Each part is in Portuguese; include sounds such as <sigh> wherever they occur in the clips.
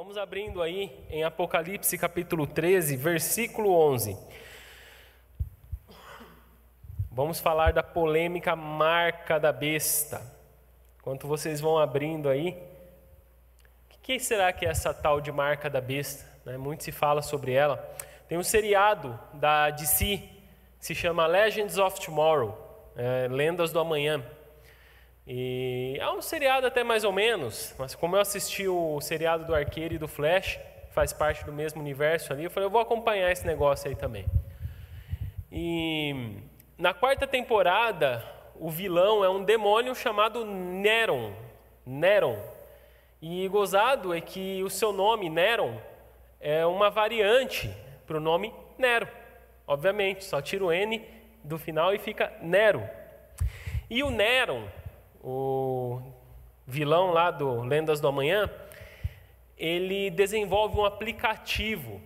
Vamos abrindo aí em Apocalipse capítulo 13, versículo 11. Vamos falar da polêmica marca da besta. Enquanto vocês vão abrindo aí, o que será que é essa tal de marca da besta? Né? Muito se fala sobre ela. Tem um seriado da DC, se chama Legends of Tomorrow, é, Lendas do Amanhã. E é um seriado até mais ou menos, mas como eu assisti o seriado do Arqueiro e do Flash, faz parte do mesmo universo ali, eu falei, eu vou acompanhar esse negócio aí também. E na quarta temporada, o vilão é um demônio chamado Neron. Neron. E gozado é que o seu nome, Neron, é uma variante para o nome Nero. Obviamente, só tira o N do final e fica Nero. E o Neron, o vilão lá do Lendas do Amanhã, ele desenvolve um aplicativo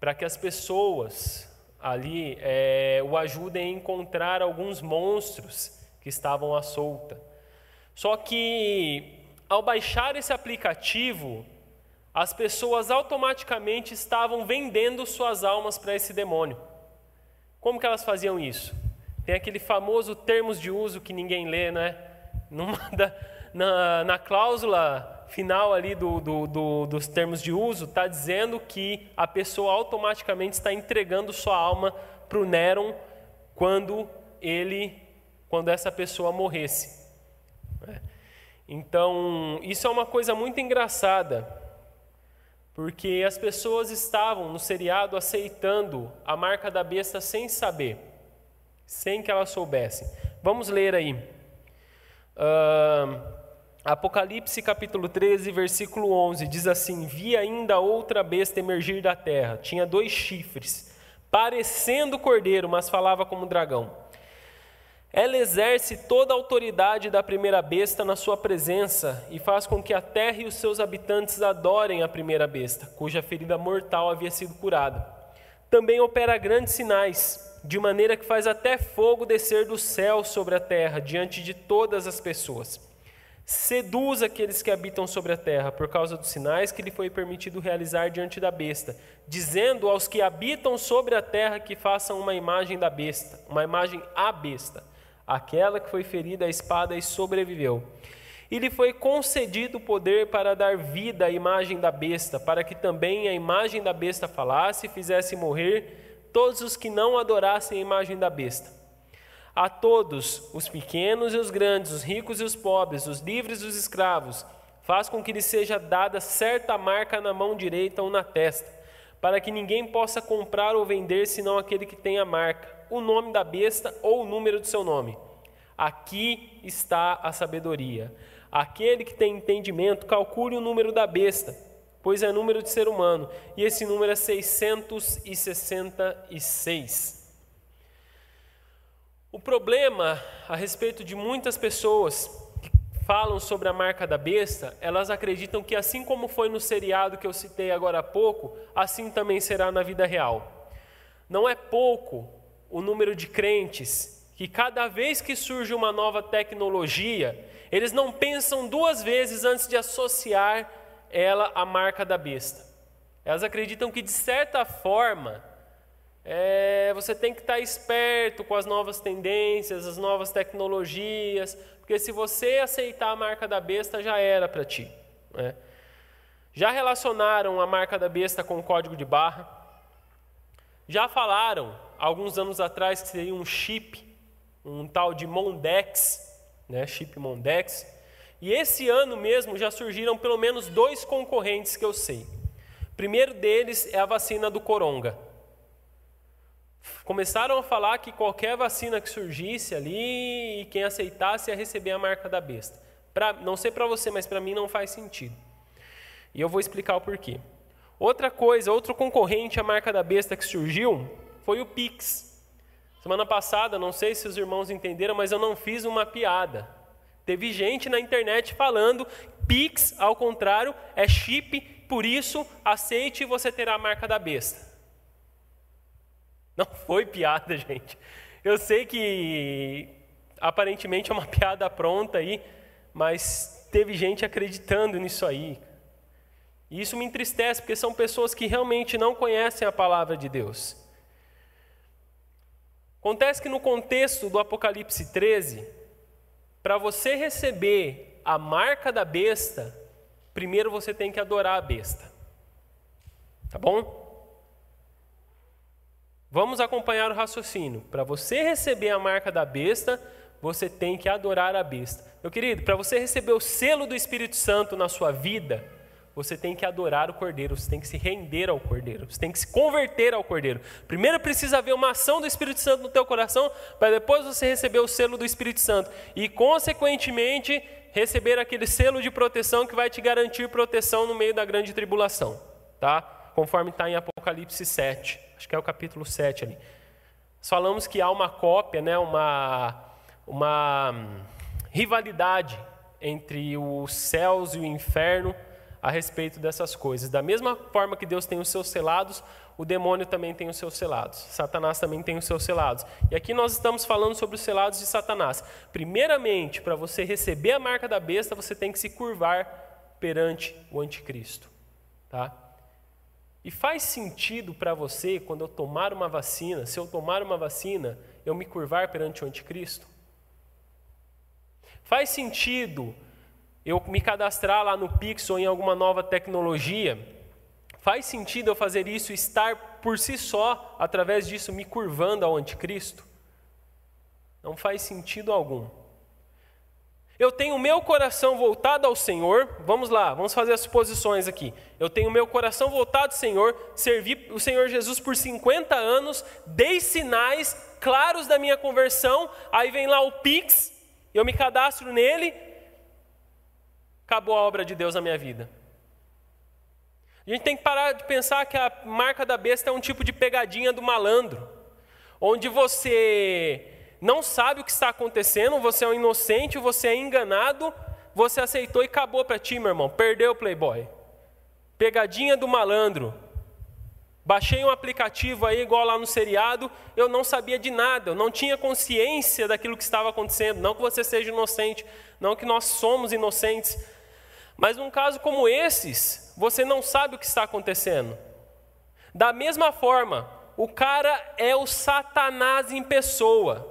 para que as pessoas ali é, o ajudem a encontrar alguns monstros que estavam à solta. Só que ao baixar esse aplicativo, as pessoas automaticamente estavam vendendo suas almas para esse demônio. Como que elas faziam isso? Tem aquele famoso termos de uso que ninguém lê, né? Numa <laughs> na, na cláusula final ali do, do, do, dos termos de uso, está dizendo que a pessoa automaticamente está entregando sua alma para o Néron quando ele, quando essa pessoa morresse. Né? Então, isso é uma coisa muito engraçada, porque as pessoas estavam no seriado aceitando a marca da besta sem saber sem que elas soubessem. Vamos ler aí. Uh, Apocalipse capítulo 13, versículo 11, diz assim: Vi ainda outra besta emergir da terra, tinha dois chifres, parecendo cordeiro, mas falava como dragão. Ela exerce toda a autoridade da primeira besta na sua presença e faz com que a terra e os seus habitantes adorem a primeira besta, cuja ferida mortal havia sido curada. Também opera grandes sinais de maneira que faz até fogo descer do céu sobre a terra, diante de todas as pessoas. Seduz aqueles que habitam sobre a terra, por causa dos sinais que lhe foi permitido realizar diante da besta, dizendo aos que habitam sobre a terra que façam uma imagem da besta, uma imagem à besta, aquela que foi ferida à espada e sobreviveu. E lhe foi concedido o poder para dar vida à imagem da besta, para que também a imagem da besta falasse e fizesse morrer todos os que não adorassem a imagem da besta. A todos, os pequenos e os grandes, os ricos e os pobres, os livres e os escravos, faz com que lhes seja dada certa marca na mão direita ou na testa, para que ninguém possa comprar ou vender senão aquele que tem a marca, o nome da besta ou o número do seu nome. Aqui está a sabedoria. Aquele que tem entendimento, calcule o número da besta pois é número de ser humano, e esse número é 666. O problema a respeito de muitas pessoas que falam sobre a marca da besta, elas acreditam que assim como foi no seriado que eu citei agora há pouco, assim também será na vida real. Não é pouco o número de crentes que cada vez que surge uma nova tecnologia, eles não pensam duas vezes antes de associar ela a marca da besta. Elas acreditam que, de certa forma, é, você tem que estar esperto com as novas tendências, as novas tecnologias, porque se você aceitar a marca da besta, já era para ti. Né? Já relacionaram a marca da besta com o código de barra? Já falaram, alguns anos atrás, que seria um chip, um tal de Mondex, né? chip Mondex, e esse ano mesmo já surgiram pelo menos dois concorrentes que eu sei. O primeiro deles é a vacina do coronga. Começaram a falar que qualquer vacina que surgisse ali e quem aceitasse ia receber a marca da besta. Pra, não sei para você, mas para mim não faz sentido. E eu vou explicar o porquê. Outra coisa, outro concorrente à marca da besta que surgiu foi o Pix. Semana passada, não sei se os irmãos entenderam, mas eu não fiz uma piada. Teve gente na internet falando: Pix, ao contrário, é chip, por isso aceite e você terá a marca da besta. Não foi piada, <laughs> gente. Eu sei que aparentemente é uma piada pronta aí, mas teve gente acreditando nisso aí. E isso me entristece, porque são pessoas que realmente não conhecem a palavra de Deus. Acontece que no contexto do Apocalipse 13, para você receber a marca da besta, primeiro você tem que adorar a besta. Tá bom? Vamos acompanhar o raciocínio. Para você receber a marca da besta, você tem que adorar a besta. Meu querido, para você receber o selo do Espírito Santo na sua vida, você tem que adorar o Cordeiro, você tem que se render ao Cordeiro, você tem que se converter ao Cordeiro. Primeiro precisa haver uma ação do Espírito Santo no teu coração, para depois você receber o selo do Espírito Santo e, consequentemente, receber aquele selo de proteção que vai te garantir proteção no meio da grande tribulação, tá? Conforme está em Apocalipse 7, acho que é o capítulo 7 ali. Falamos que há uma cópia, né, uma, uma hum, rivalidade entre os céus e o inferno a respeito dessas coisas. Da mesma forma que Deus tem os seus selados, o demônio também tem os seus selados. Satanás também tem os seus selados. E aqui nós estamos falando sobre os selados de Satanás. Primeiramente, para você receber a marca da besta, você tem que se curvar perante o anticristo, tá? E faz sentido para você quando eu tomar uma vacina, se eu tomar uma vacina, eu me curvar perante o anticristo? Faz sentido eu me cadastrar lá no Pix ou em alguma nova tecnologia, faz sentido eu fazer isso estar por si só, através disso, me curvando ao anticristo? Não faz sentido algum. Eu tenho meu coração voltado ao Senhor, vamos lá, vamos fazer as suposições aqui. Eu tenho meu coração voltado ao Senhor, servi o Senhor Jesus por 50 anos, dei sinais claros da minha conversão, aí vem lá o Pix, eu me cadastro nele, acabou a obra de Deus na minha vida. A gente tem que parar de pensar que a marca da besta é um tipo de pegadinha do malandro, onde você não sabe o que está acontecendo, você é um inocente, você é enganado, você aceitou e acabou para ti, meu irmão, perdeu o Playboy. Pegadinha do malandro. Baixei um aplicativo aí, igual lá no seriado, eu não sabia de nada, eu não tinha consciência daquilo que estava acontecendo. Não que você seja inocente, não que nós somos inocentes, mas num caso como esses, você não sabe o que está acontecendo. Da mesma forma, o cara é o Satanás em pessoa.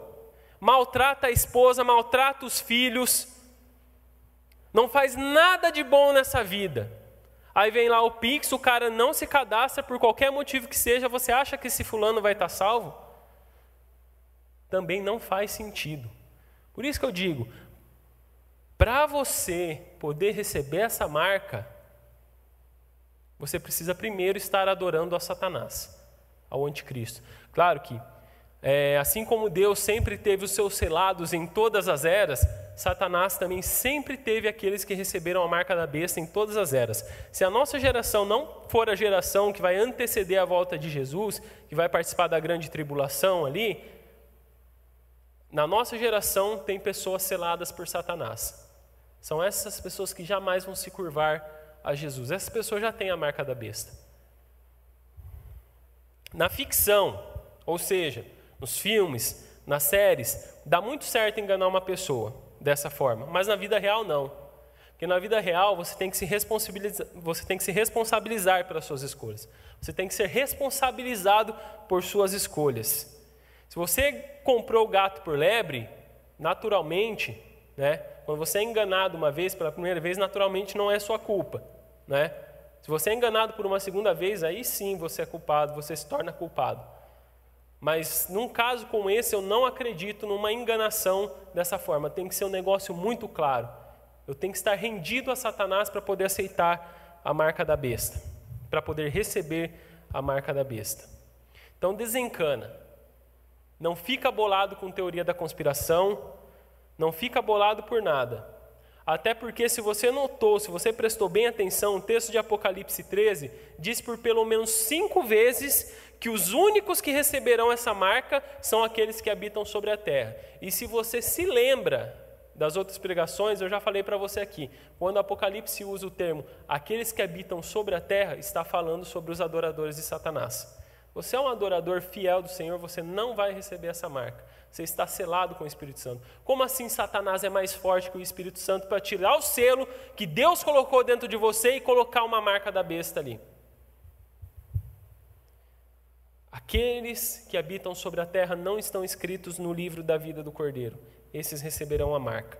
Maltrata a esposa, maltrata os filhos. Não faz nada de bom nessa vida. Aí vem lá o Pix, o cara não se cadastra por qualquer motivo que seja, você acha que esse fulano vai estar salvo? Também não faz sentido. Por isso que eu digo, para você poder receber essa marca, você precisa primeiro estar adorando a Satanás, ao anticristo. Claro que, é, assim como Deus sempre teve os seus selados em todas as eras, Satanás também sempre teve aqueles que receberam a marca da besta em todas as eras. Se a nossa geração não for a geração que vai anteceder a volta de Jesus, que vai participar da grande tribulação ali, na nossa geração tem pessoas seladas por Satanás. São essas pessoas que jamais vão se curvar a Jesus. Essas pessoas já têm a marca da besta. Na ficção, ou seja, nos filmes, nas séries, dá muito certo enganar uma pessoa dessa forma, mas na vida real não. Porque na vida real você tem que se responsabilizar, você tem que se responsabilizar pelas suas escolhas. Você tem que ser responsabilizado por suas escolhas. Se você comprou o gato por lebre, naturalmente, né, quando você é enganado uma vez pela primeira vez, naturalmente não é sua culpa, né? Se você é enganado por uma segunda vez, aí sim você é culpado, você se torna culpado. Mas num caso como esse, eu não acredito numa enganação dessa forma. Tem que ser um negócio muito claro. Eu tenho que estar rendido a Satanás para poder aceitar a marca da besta, para poder receber a marca da besta. Então desencana. Não fica bolado com teoria da conspiração, não fica bolado por nada. Até porque, se você notou, se você prestou bem atenção, o texto de Apocalipse 13 diz por pelo menos cinco vezes que os únicos que receberão essa marca são aqueles que habitam sobre a terra. E se você se lembra das outras pregações, eu já falei para você aqui, quando Apocalipse usa o termo aqueles que habitam sobre a terra, está falando sobre os adoradores de Satanás. Você é um adorador fiel do Senhor, você não vai receber essa marca. Você está selado com o Espírito Santo. Como assim Satanás é mais forte que o Espírito Santo para tirar o selo que Deus colocou dentro de você e colocar uma marca da besta ali? Aqueles que habitam sobre a terra não estão escritos no livro da vida do Cordeiro. Esses receberão a marca.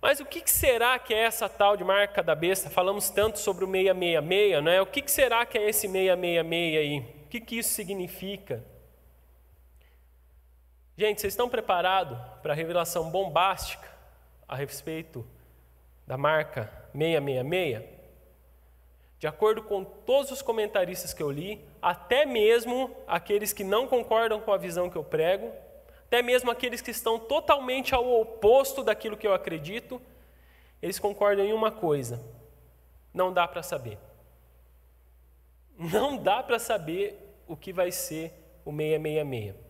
Mas o que será que é essa tal de marca da besta? Falamos tanto sobre o 666, não é? O que será que é esse 666 aí? O que, que isso significa? Gente, vocês estão preparados para a revelação bombástica a respeito da marca 666? De acordo com todos os comentaristas que eu li, até mesmo aqueles que não concordam com a visão que eu prego, até mesmo aqueles que estão totalmente ao oposto daquilo que eu acredito, eles concordam em uma coisa: não dá para saber. Não dá para saber o que vai ser o 666.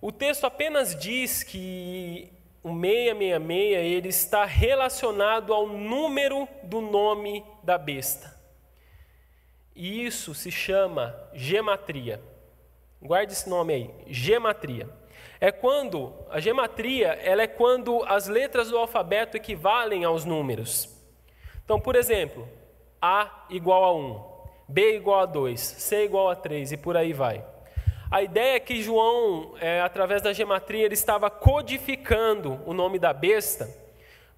O texto apenas diz que o 666 ele está relacionado ao número do nome da besta. E isso se chama gematria. Guarde esse nome aí, gematria. É quando a gematria, ela é quando as letras do alfabeto equivalem aos números. Então, por exemplo, A igual a 1, B igual a 2, C igual a 3 e por aí vai. A ideia é que João, é, através da gematria, ele estava codificando o nome da besta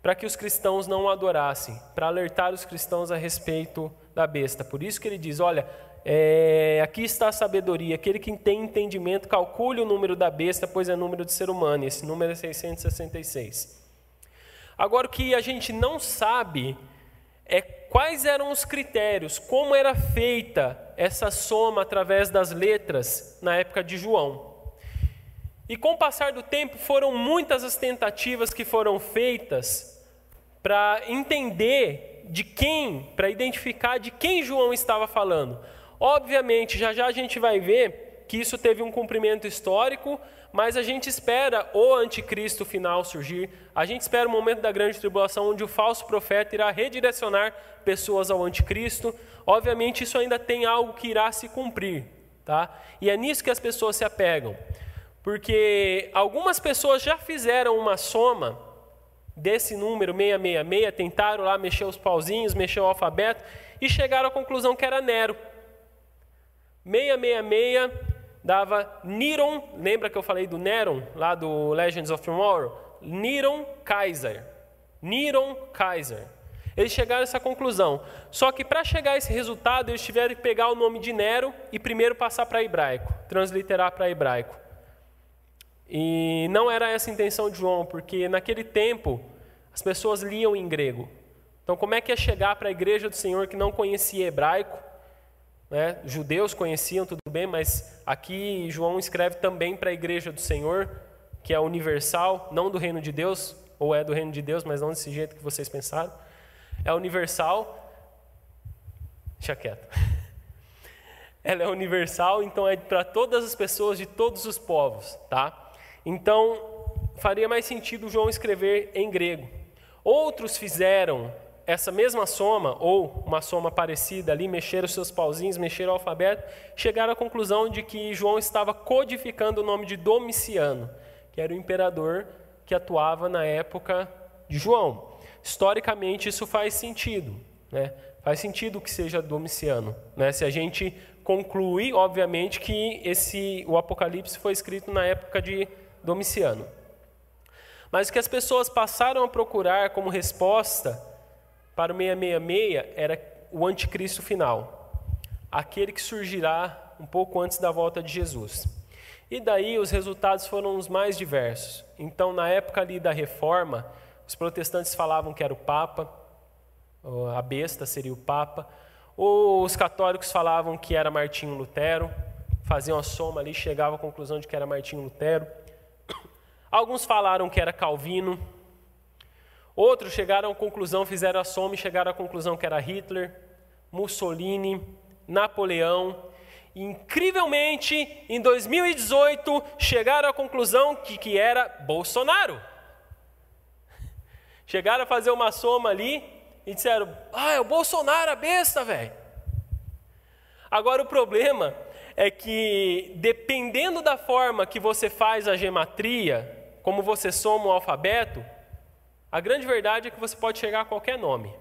para que os cristãos não o adorassem, para alertar os cristãos a respeito da besta. Por isso que ele diz: olha, é, aqui está a sabedoria, aquele que tem entendimento, calcule o número da besta, pois é número de ser humano, e esse número é 666. Agora, o que a gente não sabe é quais eram os critérios, como era feita essa soma através das letras na época de João. E com o passar do tempo, foram muitas as tentativas que foram feitas para entender de quem, para identificar de quem João estava falando. Obviamente, já já a gente vai ver que isso teve um cumprimento histórico, mas a gente espera o anticristo final surgir, a gente espera o momento da grande tribulação, onde o falso profeta irá redirecionar pessoas ao anticristo. Obviamente, isso ainda tem algo que irá se cumprir, tá? E é nisso que as pessoas se apegam, porque algumas pessoas já fizeram uma soma desse número 666, tentaram lá mexer os pauzinhos, mexer o alfabeto e chegaram à conclusão que era Nero. 666 dava Neron, lembra que eu falei do Neron, lá do Legends of Tomorrow? Neron Kaiser. Neron Kaiser. Eles chegaram a essa conclusão. Só que para chegar a esse resultado, eles tiveram que pegar o nome de Nero e primeiro passar para hebraico, transliterar para hebraico. E não era essa a intenção de João, porque naquele tempo as pessoas liam em grego. Então, como é que ia chegar para a igreja do Senhor que não conhecia hebraico? Né? Judeus conheciam, tudo bem, mas aqui João escreve também para a igreja do Senhor, que é universal, não do reino de Deus, ou é do reino de Deus, mas não desse jeito que vocês pensaram. É universal. Deixa quieto. <laughs> Ela é universal, então é para todas as pessoas de todos os povos, tá? Então, faria mais sentido João escrever em grego. Outros fizeram essa mesma soma, ou uma soma parecida ali, mexeram seus pauzinhos, mexeram o alfabeto, chegaram à conclusão de que João estava codificando o nome de Domiciano, que era o imperador que atuava na época de João. Historicamente, isso faz sentido, né? faz sentido que seja Domiciano. Né? Se a gente concluir, obviamente, que esse, o Apocalipse foi escrito na época de Domiciano. Mas o que as pessoas passaram a procurar como resposta para o 666 era o anticristo final, aquele que surgirá um pouco antes da volta de Jesus. E daí os resultados foram os mais diversos. Então, na época ali da reforma, os protestantes falavam que era o Papa, a besta seria o Papa, ou os católicos falavam que era Martinho Lutero, faziam a soma ali, chegavam à conclusão de que era Martinho Lutero. Alguns falaram que era Calvino, Outros chegaram à conclusão, fizeram a soma e chegaram à conclusão que era Hitler, Mussolini, Napoleão. E, incrivelmente, em 2018, chegaram à conclusão que, que era Bolsonaro. Chegaram a fazer uma soma ali e disseram: Ah, é o Bolsonaro, a besta, velho. Agora o problema é que, dependendo da forma que você faz a gematria, como você soma o alfabeto, a grande verdade é que você pode chegar a qualquer nome.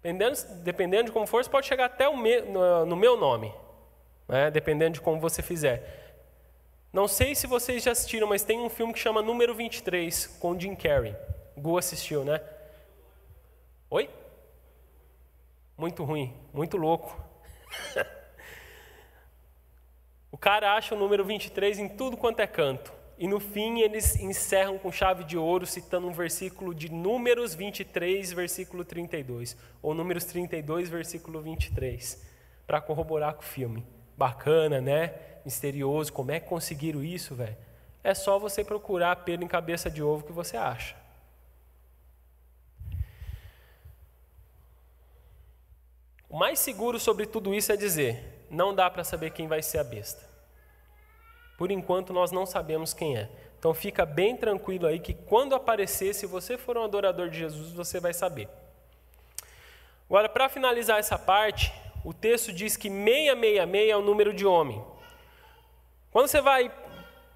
Dependendo, dependendo de como for, você pode chegar até me, no, no, meu nome, né? dependendo de como você fizer. Não sei se vocês já assistiram, mas tem um filme que chama Número 23, com Jim Carrey. Gu assistiu, né? Oi? Muito ruim, muito louco. <laughs> o cara acha o número 23 em tudo quanto é canto. E no fim eles encerram com chave de ouro, citando um versículo de Números 23, versículo 32, ou Números 32, versículo 23, para corroborar com o filme. Bacana, né? Misterioso. Como é que conseguiram isso, velho? É só você procurar pelo em cabeça de ovo que você acha. O mais seguro sobre tudo isso é dizer: não dá para saber quem vai ser a besta. Por enquanto nós não sabemos quem é. Então fica bem tranquilo aí que quando aparecer, se você for um adorador de Jesus, você vai saber. Agora, para finalizar essa parte, o texto diz que 666 é o número de homem. Quando você vai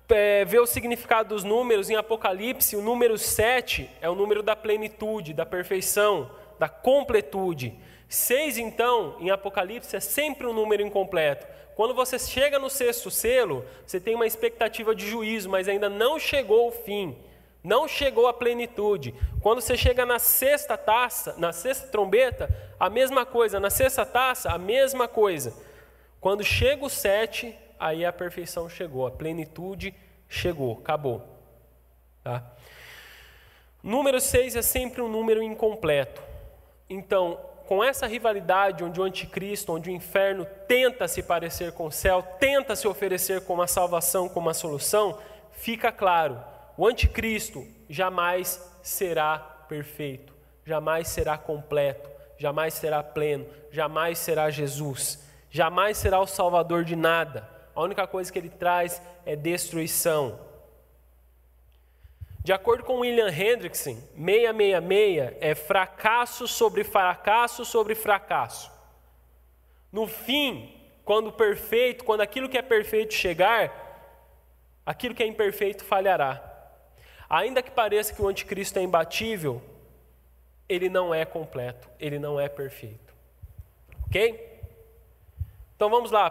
é, ver o significado dos números em Apocalipse, o número 7 é o número da plenitude, da perfeição, da completude. 6, então, em Apocalipse, é sempre um número incompleto. Quando você chega no sexto selo, você tem uma expectativa de juízo, mas ainda não chegou o fim, não chegou a plenitude. Quando você chega na sexta taça, na sexta trombeta, a mesma coisa. Na sexta taça, a mesma coisa. Quando chega o sete, aí a perfeição chegou, a plenitude chegou, acabou. Tá? Número seis é sempre um número incompleto. Então, com essa rivalidade onde o anticristo, onde o inferno tenta se parecer com o céu, tenta se oferecer como a salvação, como a solução, fica claro, o anticristo jamais será perfeito, jamais será completo, jamais será pleno, jamais será Jesus, jamais será o salvador de nada. A única coisa que ele traz é destruição. De acordo com William Hendrickson, 666 é fracasso sobre fracasso sobre fracasso. No fim, quando o perfeito, quando aquilo que é perfeito chegar, aquilo que é imperfeito falhará. Ainda que pareça que o anticristo é imbatível, ele não é completo, ele não é perfeito. Ok? Então vamos lá.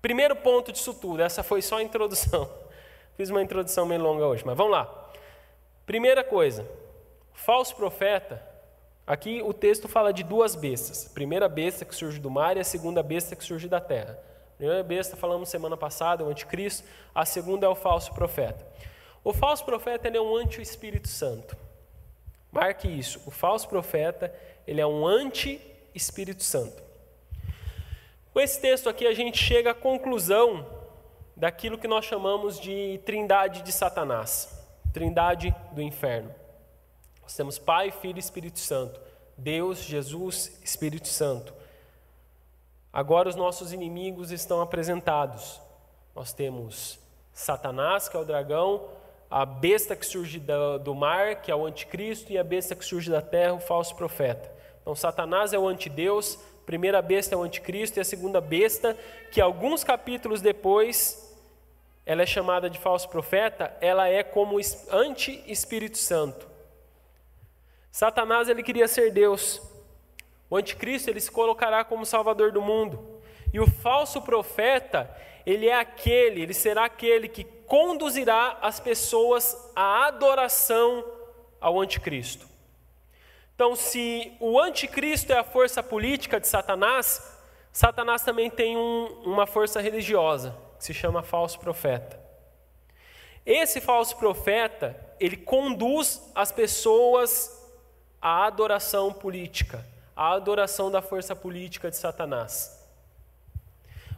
Primeiro ponto disso tudo, essa foi só a introdução. <laughs> Fiz uma introdução meio longa hoje, mas vamos lá. Primeira coisa, falso profeta. Aqui o texto fala de duas bestas. A primeira besta que surge do mar e a segunda besta que surge da terra. A primeira besta, falamos semana passada, o anticristo. A segunda é o falso profeta. O falso profeta ele é um anti-espírito santo. Marque isso. O falso profeta ele é um anti-espírito santo. Com esse texto aqui a gente chega à conclusão daquilo que nós chamamos de trindade de Satanás. Trindade do inferno. Nós temos Pai, Filho e Espírito Santo. Deus, Jesus, Espírito Santo. Agora os nossos inimigos estão apresentados. Nós temos Satanás, que é o dragão, a besta que surge do mar, que é o anticristo, e a besta que surge da terra, o falso profeta. Então, Satanás é o antideus, a primeira besta é o anticristo, e a segunda besta, que alguns capítulos depois ela é chamada de falso profeta, ela é como anti-Espírito Santo. Satanás ele queria ser Deus. O anticristo ele se colocará como salvador do mundo. E o falso profeta, ele é aquele, ele será aquele que conduzirá as pessoas à adoração ao anticristo. Então, se o anticristo é a força política de Satanás, Satanás também tem um, uma força religiosa que se chama falso profeta. Esse falso profeta, ele conduz as pessoas à adoração política, à adoração da força política de Satanás.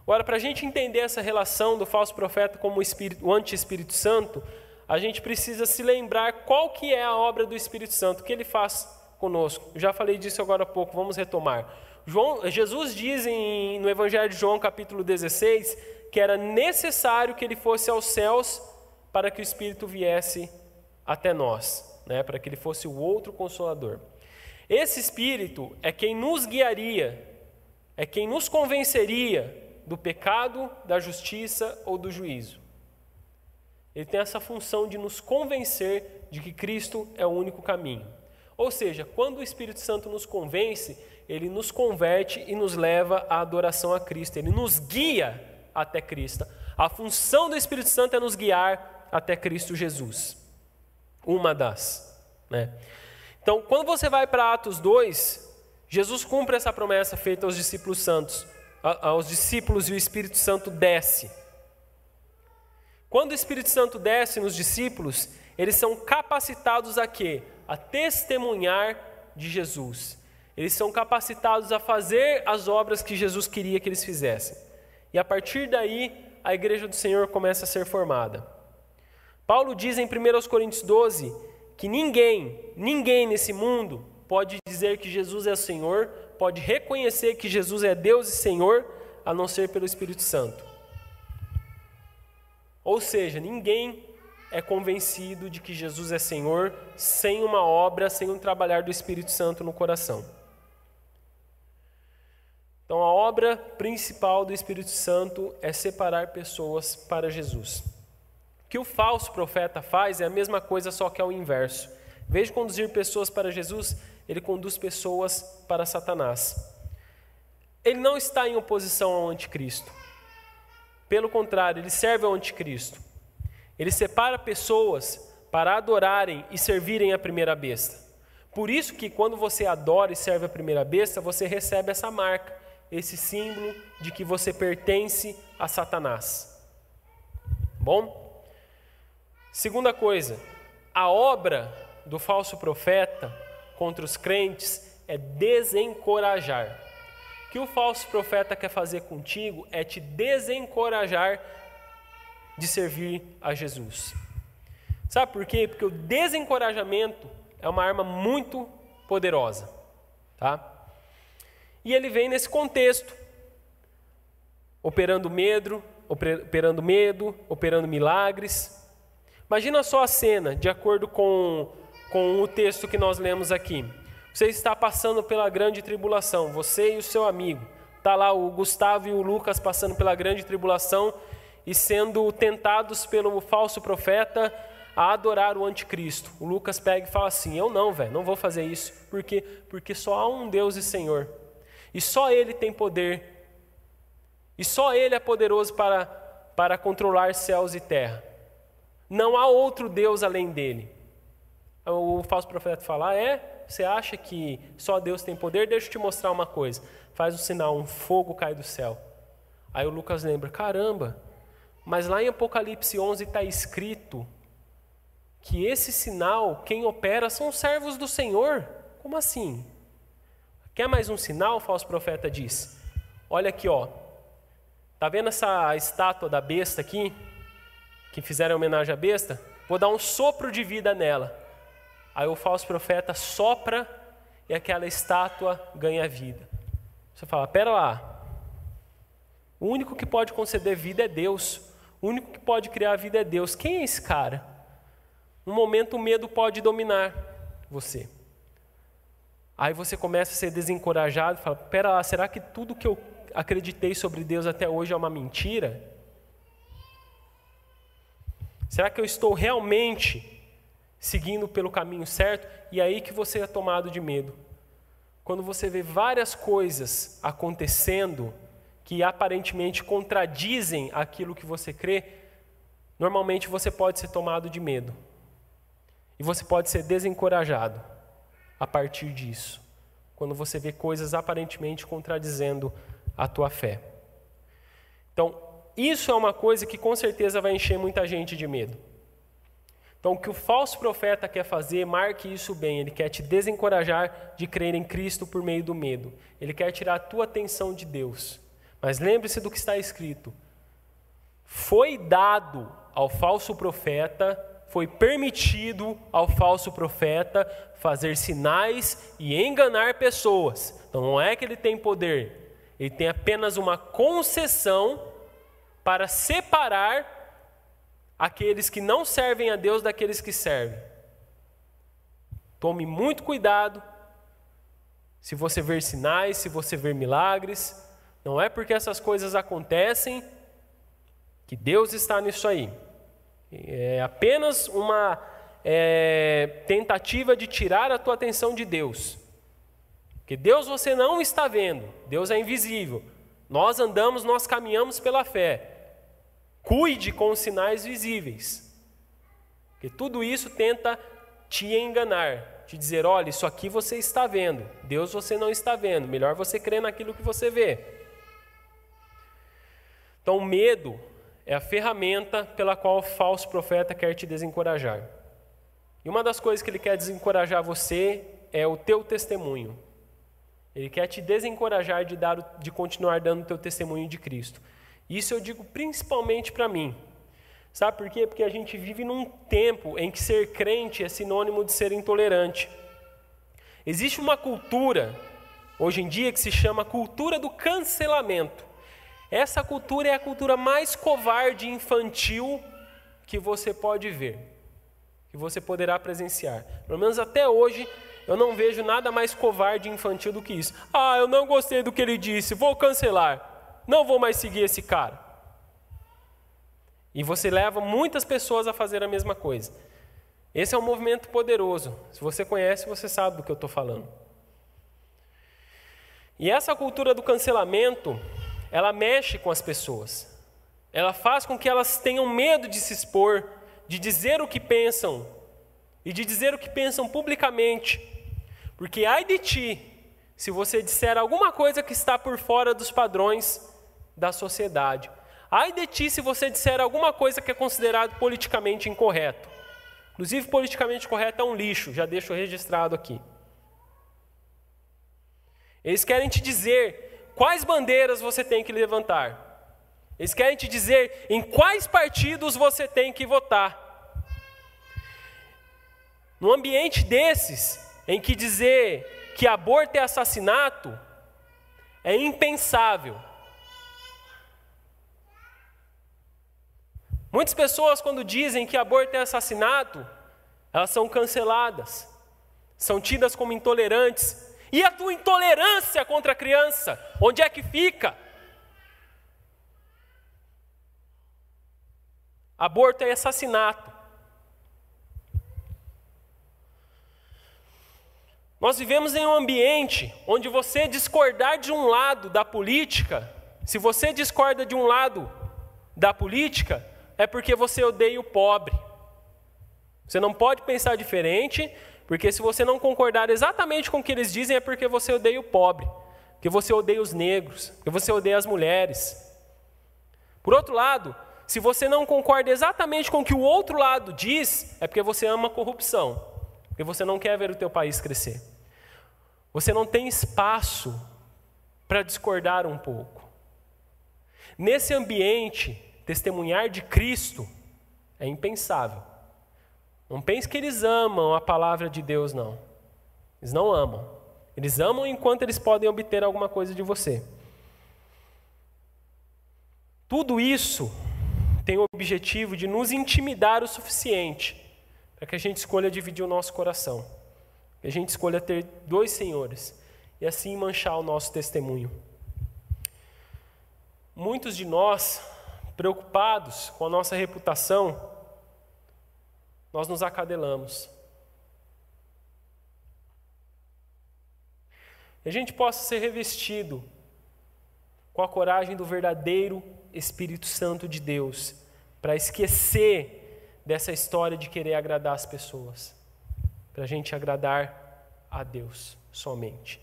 Agora, para a gente entender essa relação do falso profeta como o, espírito, o anti-Espírito Santo, a gente precisa se lembrar qual que é a obra do Espírito Santo, o que ele faz conosco. já falei disso agora há pouco, vamos retomar. João, Jesus diz em, no Evangelho de João, capítulo 16, que era necessário que ele fosse aos céus para que o Espírito viesse até nós, né? para que ele fosse o outro consolador. Esse Espírito é quem nos guiaria, é quem nos convenceria do pecado, da justiça ou do juízo. Ele tem essa função de nos convencer de que Cristo é o único caminho. Ou seja, quando o Espírito Santo nos convence, ele nos converte e nos leva à adoração a Cristo, ele nos guia até Cristo. A função do Espírito Santo é nos guiar até Cristo Jesus. Uma das. Né? Então, quando você vai para Atos 2, Jesus cumpre essa promessa feita aos discípulos santos, aos discípulos e o Espírito Santo desce. Quando o Espírito Santo desce nos discípulos, eles são capacitados a quê? A testemunhar de Jesus. Eles são capacitados a fazer as obras que Jesus queria que eles fizessem. E a partir daí, a igreja do Senhor começa a ser formada. Paulo diz em 1 Coríntios 12 que ninguém, ninguém nesse mundo pode dizer que Jesus é o Senhor, pode reconhecer que Jesus é Deus e Senhor, a não ser pelo Espírito Santo. Ou seja, ninguém é convencido de que Jesus é Senhor sem uma obra, sem um trabalhar do Espírito Santo no coração. Então, a obra principal do Espírito Santo é separar pessoas para Jesus. O que o falso profeta faz é a mesma coisa, só que é o inverso. Em vez de conduzir pessoas para Jesus, ele conduz pessoas para Satanás. Ele não está em oposição ao anticristo. Pelo contrário, ele serve ao anticristo. Ele separa pessoas para adorarem e servirem a primeira besta. Por isso que quando você adora e serve a primeira besta, você recebe essa marca esse símbolo de que você pertence a Satanás. Bom? Segunda coisa, a obra do falso profeta contra os crentes é desencorajar. O que o falso profeta quer fazer contigo é te desencorajar de servir a Jesus. Sabe por quê? Porque o desencorajamento é uma arma muito poderosa, tá? E ele vem nesse contexto, operando medo, operando medo, operando milagres. Imagina só a cena, de acordo com, com o texto que nós lemos aqui. Você está passando pela grande tribulação, você e o seu amigo. Está lá o Gustavo e o Lucas passando pela grande tribulação e sendo tentados pelo falso profeta a adorar o anticristo. O Lucas pega e fala assim: Eu não, velho, não vou fazer isso. Por quê? Porque só há um Deus e Senhor. E só Ele tem poder. E só Ele é poderoso para, para controlar céus e terra. Não há outro Deus além dele. O falso profeta fala: ah, é? Você acha que só Deus tem poder? Deixa eu te mostrar uma coisa. Faz um sinal, um fogo cai do céu. Aí o Lucas lembra: caramba, mas lá em Apocalipse 11 está escrito que esse sinal, quem opera são os servos do Senhor. Como assim? Quer mais um sinal? O falso profeta diz. Olha aqui, ó. Tá vendo essa estátua da besta aqui? Que fizeram homenagem à besta? Vou dar um sopro de vida nela. Aí o falso profeta sopra e aquela estátua ganha vida. Você fala, pera lá. O único que pode conceder vida é Deus. O único que pode criar vida é Deus. Quem é esse cara? No momento o medo pode dominar você. Aí você começa a ser desencorajado fala: pera lá, será que tudo que eu acreditei sobre Deus até hoje é uma mentira? Será que eu estou realmente seguindo pelo caminho certo? E aí que você é tomado de medo. Quando você vê várias coisas acontecendo que aparentemente contradizem aquilo que você crê, normalmente você pode ser tomado de medo. E você pode ser desencorajado a partir disso, quando você vê coisas aparentemente contradizendo a tua fé. Então, isso é uma coisa que com certeza vai encher muita gente de medo. Então, o que o falso profeta quer fazer, marque isso bem, ele quer te desencorajar de crer em Cristo por meio do medo. Ele quer tirar a tua atenção de Deus. Mas lembre-se do que está escrito: foi dado ao falso profeta foi permitido ao falso profeta fazer sinais e enganar pessoas. Então não é que ele tem poder, ele tem apenas uma concessão para separar aqueles que não servem a Deus daqueles que servem. Tome muito cuidado se você ver sinais, se você ver milagres, Não é porque essas coisas acontecem que Deus está nisso aí. É apenas uma é, tentativa de tirar a tua atenção de Deus. Porque Deus você não está vendo, Deus é invisível. Nós andamos, nós caminhamos pela fé. Cuide com os sinais visíveis. Porque tudo isso tenta te enganar, te dizer: olha, isso aqui você está vendo, Deus você não está vendo, melhor você crer naquilo que você vê. Então, medo é a ferramenta pela qual o falso profeta quer te desencorajar. E uma das coisas que ele quer desencorajar você é o teu testemunho. Ele quer te desencorajar de, dar, de continuar dando o teu testemunho de Cristo. Isso eu digo principalmente para mim. Sabe por quê? Porque a gente vive num tempo em que ser crente é sinônimo de ser intolerante. Existe uma cultura, hoje em dia, que se chama cultura do cancelamento. Essa cultura é a cultura mais covarde e infantil que você pode ver, que você poderá presenciar. Pelo menos até hoje, eu não vejo nada mais covarde e infantil do que isso. Ah, eu não gostei do que ele disse, vou cancelar. Não vou mais seguir esse cara. E você leva muitas pessoas a fazer a mesma coisa. Esse é um movimento poderoso. Se você conhece, você sabe do que eu estou falando. E essa cultura do cancelamento, ela mexe com as pessoas. Ela faz com que elas tenham medo de se expor, de dizer o que pensam e de dizer o que pensam publicamente. Porque ai de ti, se você disser alguma coisa que está por fora dos padrões da sociedade. Ai de ti se você disser alguma coisa que é considerado politicamente incorreto. Inclusive, politicamente correto é um lixo, já deixo registrado aqui. Eles querem te dizer quais bandeiras você tem que levantar. Eles querem te dizer em quais partidos você tem que votar. No ambiente desses, em que dizer que aborto é assassinato é impensável. Muitas pessoas, quando dizem que aborto é assassinato, elas são canceladas, são tidas como intolerantes. E a tua intolerância contra a criança, onde é que fica? Aborto é assassinato. Nós vivemos em um ambiente onde você discordar de um lado da política, se você discorda de um lado da política, é porque você odeia o pobre. Você não pode pensar diferente, porque se você não concordar exatamente com o que eles dizem, é porque você odeia o pobre, porque você odeia os negros, porque você odeia as mulheres. Por outro lado, se você não concorda exatamente com o que o outro lado diz, é porque você ama a corrupção, porque você não quer ver o teu país crescer. Você não tem espaço para discordar um pouco. Nesse ambiente, testemunhar de Cristo é impensável. Não pense que eles amam a palavra de Deus, não. Eles não amam. Eles amam enquanto eles podem obter alguma coisa de você. Tudo isso tem o objetivo de nos intimidar o suficiente para que a gente escolha dividir o nosso coração que a gente escolha ter dois senhores e assim manchar o nosso testemunho. Muitos de nós, preocupados com a nossa reputação, nós nos acadelamos. E a gente possa ser revestido com a coragem do verdadeiro Espírito Santo de Deus, para esquecer dessa história de querer agradar as pessoas para a gente agradar a Deus somente.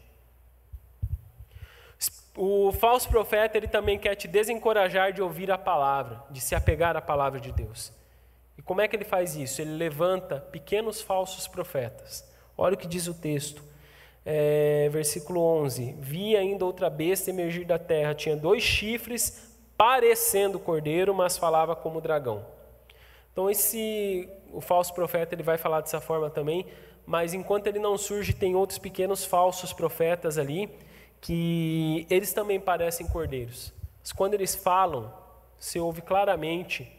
O falso profeta ele também quer te desencorajar de ouvir a palavra, de se apegar à palavra de Deus. E como é que ele faz isso? Ele levanta pequenos falsos profetas. Olha o que diz o texto, é, versículo 11: Vi ainda outra besta emergir da terra, tinha dois chifres, parecendo cordeiro, mas falava como dragão. Então esse o falso profeta ele vai falar dessa forma também, mas enquanto ele não surge, tem outros pequenos falsos profetas ali que eles também parecem cordeiros. Mas quando eles falam, você ouve claramente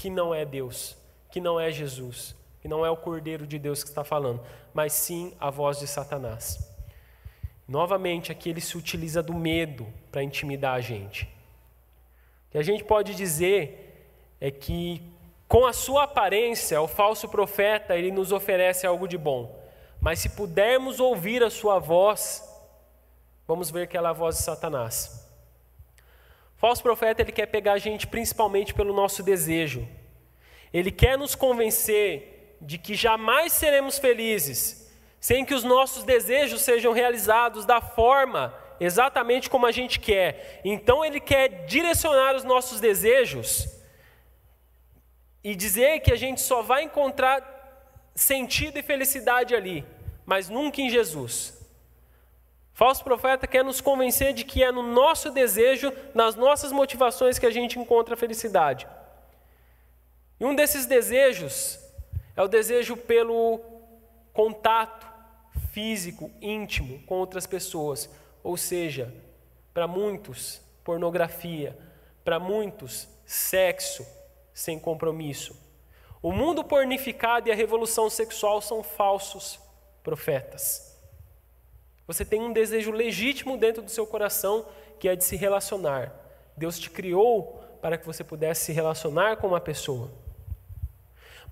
que não é Deus, que não é Jesus, que não é o cordeiro de Deus que está falando, mas sim a voz de Satanás. Novamente, aqui ele se utiliza do medo para intimidar a gente. O que a gente pode dizer é que, com a sua aparência, o falso profeta ele nos oferece algo de bom. Mas se pudermos ouvir a sua voz, vamos ver que ela é a voz de Satanás. Falso profeta ele quer pegar a gente principalmente pelo nosso desejo. Ele quer nos convencer de que jamais seremos felizes sem que os nossos desejos sejam realizados da forma exatamente como a gente quer. Então ele quer direcionar os nossos desejos e dizer que a gente só vai encontrar sentido e felicidade ali, mas nunca em Jesus. Falso profeta quer nos convencer de que é no nosso desejo, nas nossas motivações que a gente encontra a felicidade. E um desses desejos é o desejo pelo contato físico, íntimo com outras pessoas. Ou seja, para muitos, pornografia, para muitos, sexo sem compromisso. O mundo pornificado e a revolução sexual são falsos profetas. Você tem um desejo legítimo dentro do seu coração que é de se relacionar. Deus te criou para que você pudesse se relacionar com uma pessoa.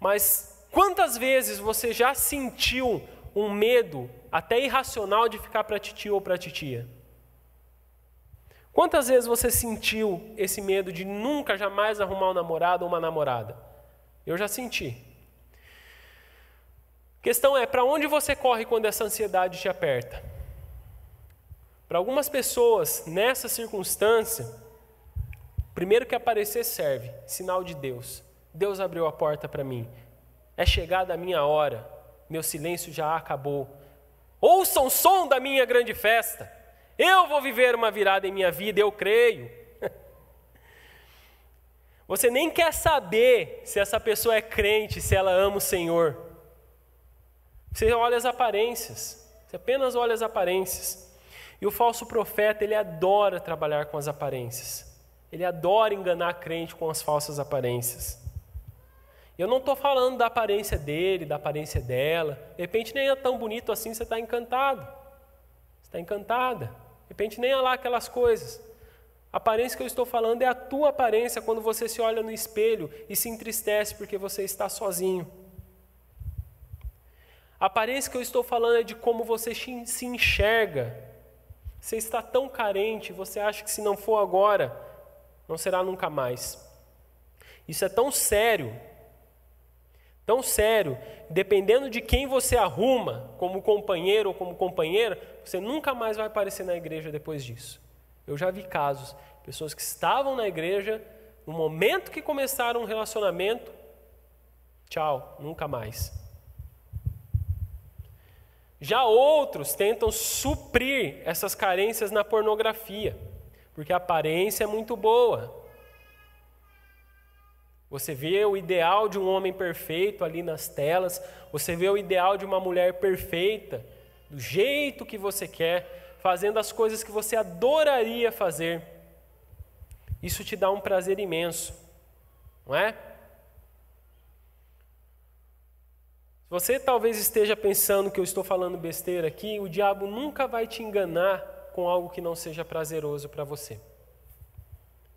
Mas quantas vezes você já sentiu um medo até irracional de ficar para titio ou para titia? Quantas vezes você sentiu esse medo de nunca jamais arrumar um namorado ou uma namorada? Eu já senti. A questão é: para onde você corre quando essa ansiedade te aperta? Para algumas pessoas, nessa circunstância, primeiro que aparecer serve, sinal de Deus. Deus abriu a porta para mim. É chegada a minha hora, meu silêncio já acabou. Ouçam o som da minha grande festa. Eu vou viver uma virada em minha vida, eu creio. <laughs> Você nem quer saber se essa pessoa é crente, se ela ama o Senhor. Você olha as aparências, você apenas olha as aparências. E o falso profeta, ele adora trabalhar com as aparências. Ele adora enganar a crente com as falsas aparências. Eu não estou falando da aparência dele, da aparência dela. De repente nem é tão bonito assim, você está encantado. Você está encantada. De repente nem é lá aquelas coisas. A aparência que eu estou falando é a tua aparência quando você se olha no espelho e se entristece porque você está sozinho. A aparência que eu estou falando é de como você se enxerga. Você está tão carente, você acha que se não for agora, não será nunca mais. Isso é tão sério, tão sério, dependendo de quem você arruma como companheiro ou como companheira, você nunca mais vai aparecer na igreja depois disso. Eu já vi casos, pessoas que estavam na igreja, no momento que começaram um relacionamento, tchau, nunca mais. Já outros tentam suprir essas carências na pornografia, porque a aparência é muito boa. Você vê o ideal de um homem perfeito ali nas telas, você vê o ideal de uma mulher perfeita, do jeito que você quer, fazendo as coisas que você adoraria fazer. Isso te dá um prazer imenso, não é? Se você talvez esteja pensando que eu estou falando besteira aqui, o diabo nunca vai te enganar com algo que não seja prazeroso para você.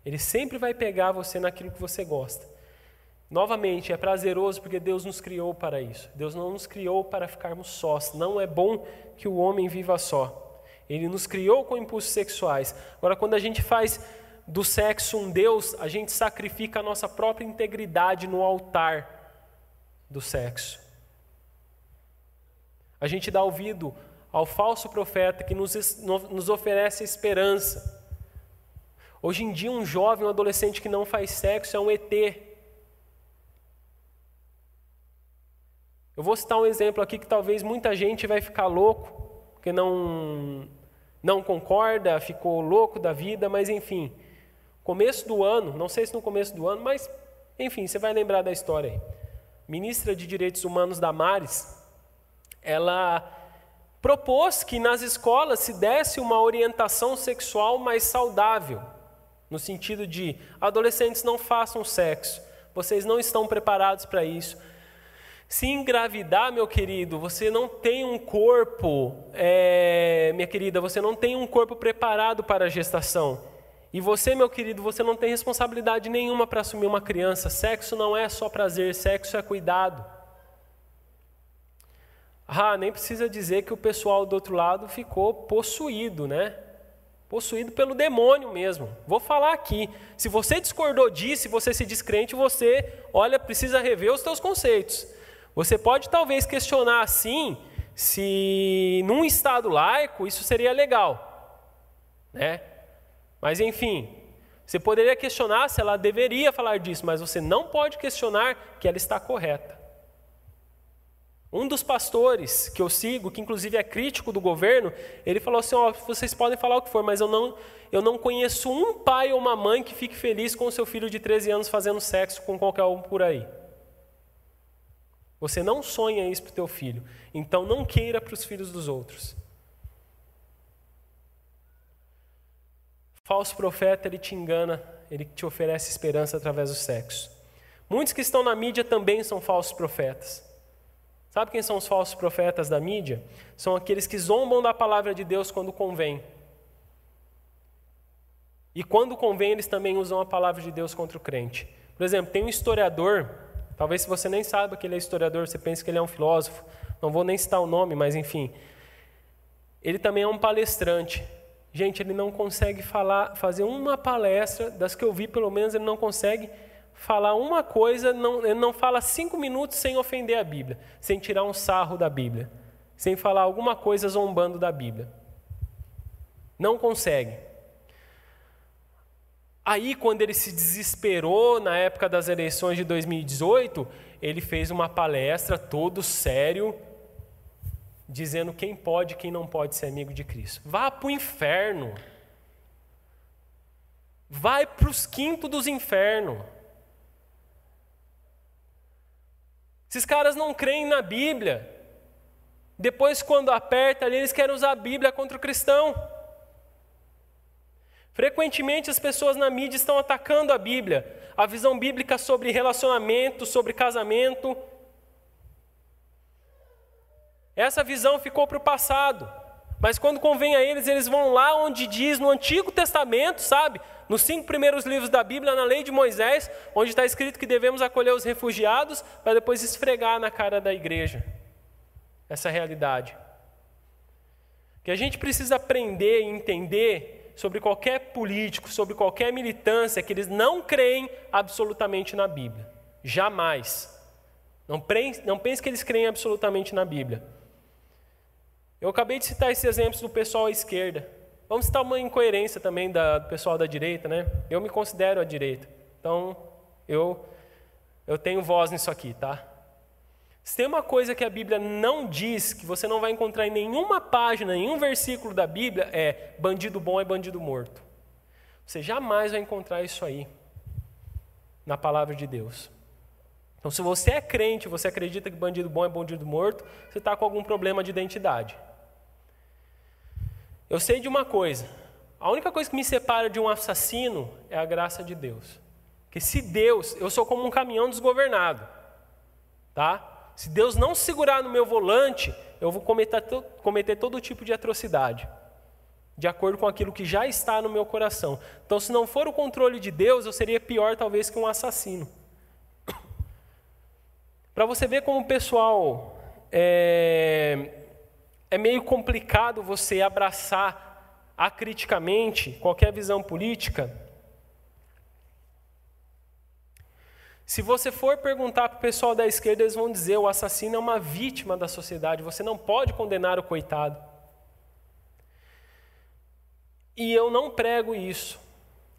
Ele sempre vai pegar você naquilo que você gosta. Novamente, é prazeroso porque Deus nos criou para isso. Deus não nos criou para ficarmos sós. Não é bom que o homem viva só. Ele nos criou com impulsos sexuais. Agora, quando a gente faz do sexo um Deus, a gente sacrifica a nossa própria integridade no altar do sexo. A gente dá ouvido ao falso profeta que nos, nos oferece esperança. Hoje em dia, um jovem, um adolescente que não faz sexo é um ET. Eu vou citar um exemplo aqui que talvez muita gente vai ficar louco, porque não, não concorda, ficou louco da vida, mas enfim. Começo do ano, não sei se no começo do ano, mas enfim, você vai lembrar da história aí. Ministra de Direitos Humanos da Mares, ela propôs que nas escolas se desse uma orientação sexual mais saudável, no sentido de adolescentes não façam sexo, vocês não estão preparados para isso. Se engravidar, meu querido, você não tem um corpo, é, minha querida, você não tem um corpo preparado para a gestação. E você, meu querido, você não tem responsabilidade nenhuma para assumir uma criança. Sexo não é só prazer, sexo é cuidado. Ah, nem precisa dizer que o pessoal do outro lado ficou possuído, né? Possuído pelo demônio mesmo. Vou falar aqui. Se você discordou disso, se você se descrente, você, olha, precisa rever os seus conceitos. Você pode talvez questionar assim, se num estado laico isso seria legal, né? Mas enfim, você poderia questionar se ela deveria falar disso, mas você não pode questionar que ela está correta. Um dos pastores que eu sigo, que inclusive é crítico do governo, ele falou assim: ó, vocês podem falar o que for, mas eu não, eu não conheço um pai ou uma mãe que fique feliz com o seu filho de 13 anos fazendo sexo com qualquer um por aí. Você não sonha isso para o teu filho, então não queira para os filhos dos outros. Falso profeta, ele te engana, ele te oferece esperança através do sexo. Muitos que estão na mídia também são falsos profetas. Sabe quem são os falsos profetas da mídia? São aqueles que zombam da palavra de Deus quando convém. E quando convém, eles também usam a palavra de Deus contra o crente. Por exemplo, tem um historiador Talvez se você nem saiba que ele é historiador, você pense que ele é um filósofo. Não vou nem citar o nome, mas enfim. Ele também é um palestrante. Gente, ele não consegue falar, fazer uma palestra, das que eu vi pelo menos, ele não consegue falar uma coisa, não, ele não fala cinco minutos sem ofender a Bíblia, sem tirar um sarro da Bíblia, sem falar alguma coisa zombando da Bíblia. Não consegue. Aí, quando ele se desesperou na época das eleições de 2018, ele fez uma palestra todo sério, dizendo quem pode e quem não pode ser amigo de Cristo. Vá para o inferno. Vai para os quintos dos infernos. Esses caras não creem na Bíblia. Depois, quando aperta ali, eles querem usar a Bíblia contra o cristão. Frequentemente as pessoas na mídia estão atacando a Bíblia, a visão bíblica sobre relacionamento, sobre casamento. Essa visão ficou para o passado, mas quando convém a eles, eles vão lá onde diz no Antigo Testamento, sabe? Nos cinco primeiros livros da Bíblia, na lei de Moisés, onde está escrito que devemos acolher os refugiados para depois esfregar na cara da igreja essa realidade. Que a gente precisa aprender e entender sobre qualquer político, sobre qualquer militância, que eles não creem absolutamente na Bíblia. Jamais. Não pense, não pense que eles creem absolutamente na Bíblia. Eu acabei de citar esses exemplos do pessoal à esquerda. Vamos citar uma incoerência também da, do pessoal da direita, né? Eu me considero a direita. Então, eu, eu tenho voz nisso aqui, tá? Se tem uma coisa que a Bíblia não diz, que você não vai encontrar em nenhuma página, nenhum versículo da Bíblia, é bandido bom é bandido morto. Você jamais vai encontrar isso aí na palavra de Deus. Então, se você é crente, você acredita que bandido bom é bandido morto, você está com algum problema de identidade. Eu sei de uma coisa: a única coisa que me separa de um assassino é a graça de Deus. Que se Deus, eu sou como um caminhão desgovernado, tá? Se Deus não segurar no meu volante, eu vou cometer, cometer todo tipo de atrocidade, de acordo com aquilo que já está no meu coração. Então, se não for o controle de Deus, eu seria pior talvez que um assassino. Para você ver como o pessoal é, é meio complicado você abraçar acriticamente qualquer visão política, Se você for perguntar para o pessoal da esquerda, eles vão dizer: o assassino é uma vítima da sociedade, você não pode condenar o coitado. E eu não prego isso.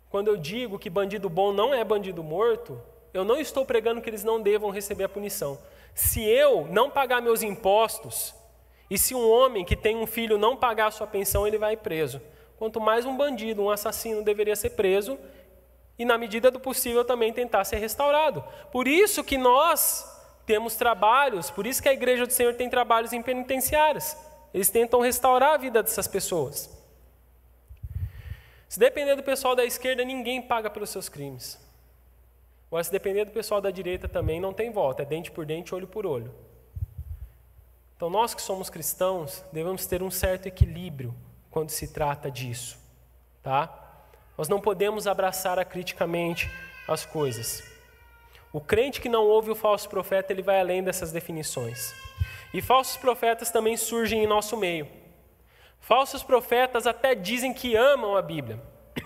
Quando eu digo que bandido bom não é bandido morto, eu não estou pregando que eles não devam receber a punição. Se eu não pagar meus impostos, e se um homem que tem um filho não pagar a sua pensão, ele vai preso. Quanto mais um bandido, um assassino deveria ser preso e, na medida do possível, também tentar ser restaurado. Por isso que nós temos trabalhos, por isso que a Igreja do Senhor tem trabalhos em penitenciárias. Eles tentam restaurar a vida dessas pessoas. Se depender do pessoal da esquerda, ninguém paga pelos seus crimes. Agora, se depender do pessoal da direita também, não tem volta, é dente por dente, olho por olho. Então, nós que somos cristãos, devemos ter um certo equilíbrio quando se trata disso, tá? Nós não podemos abraçar acriticamente as coisas. O crente que não ouve o falso profeta, ele vai além dessas definições. E falsos profetas também surgem em nosso meio. Falsos profetas até dizem que amam a Bíblia, <coughs>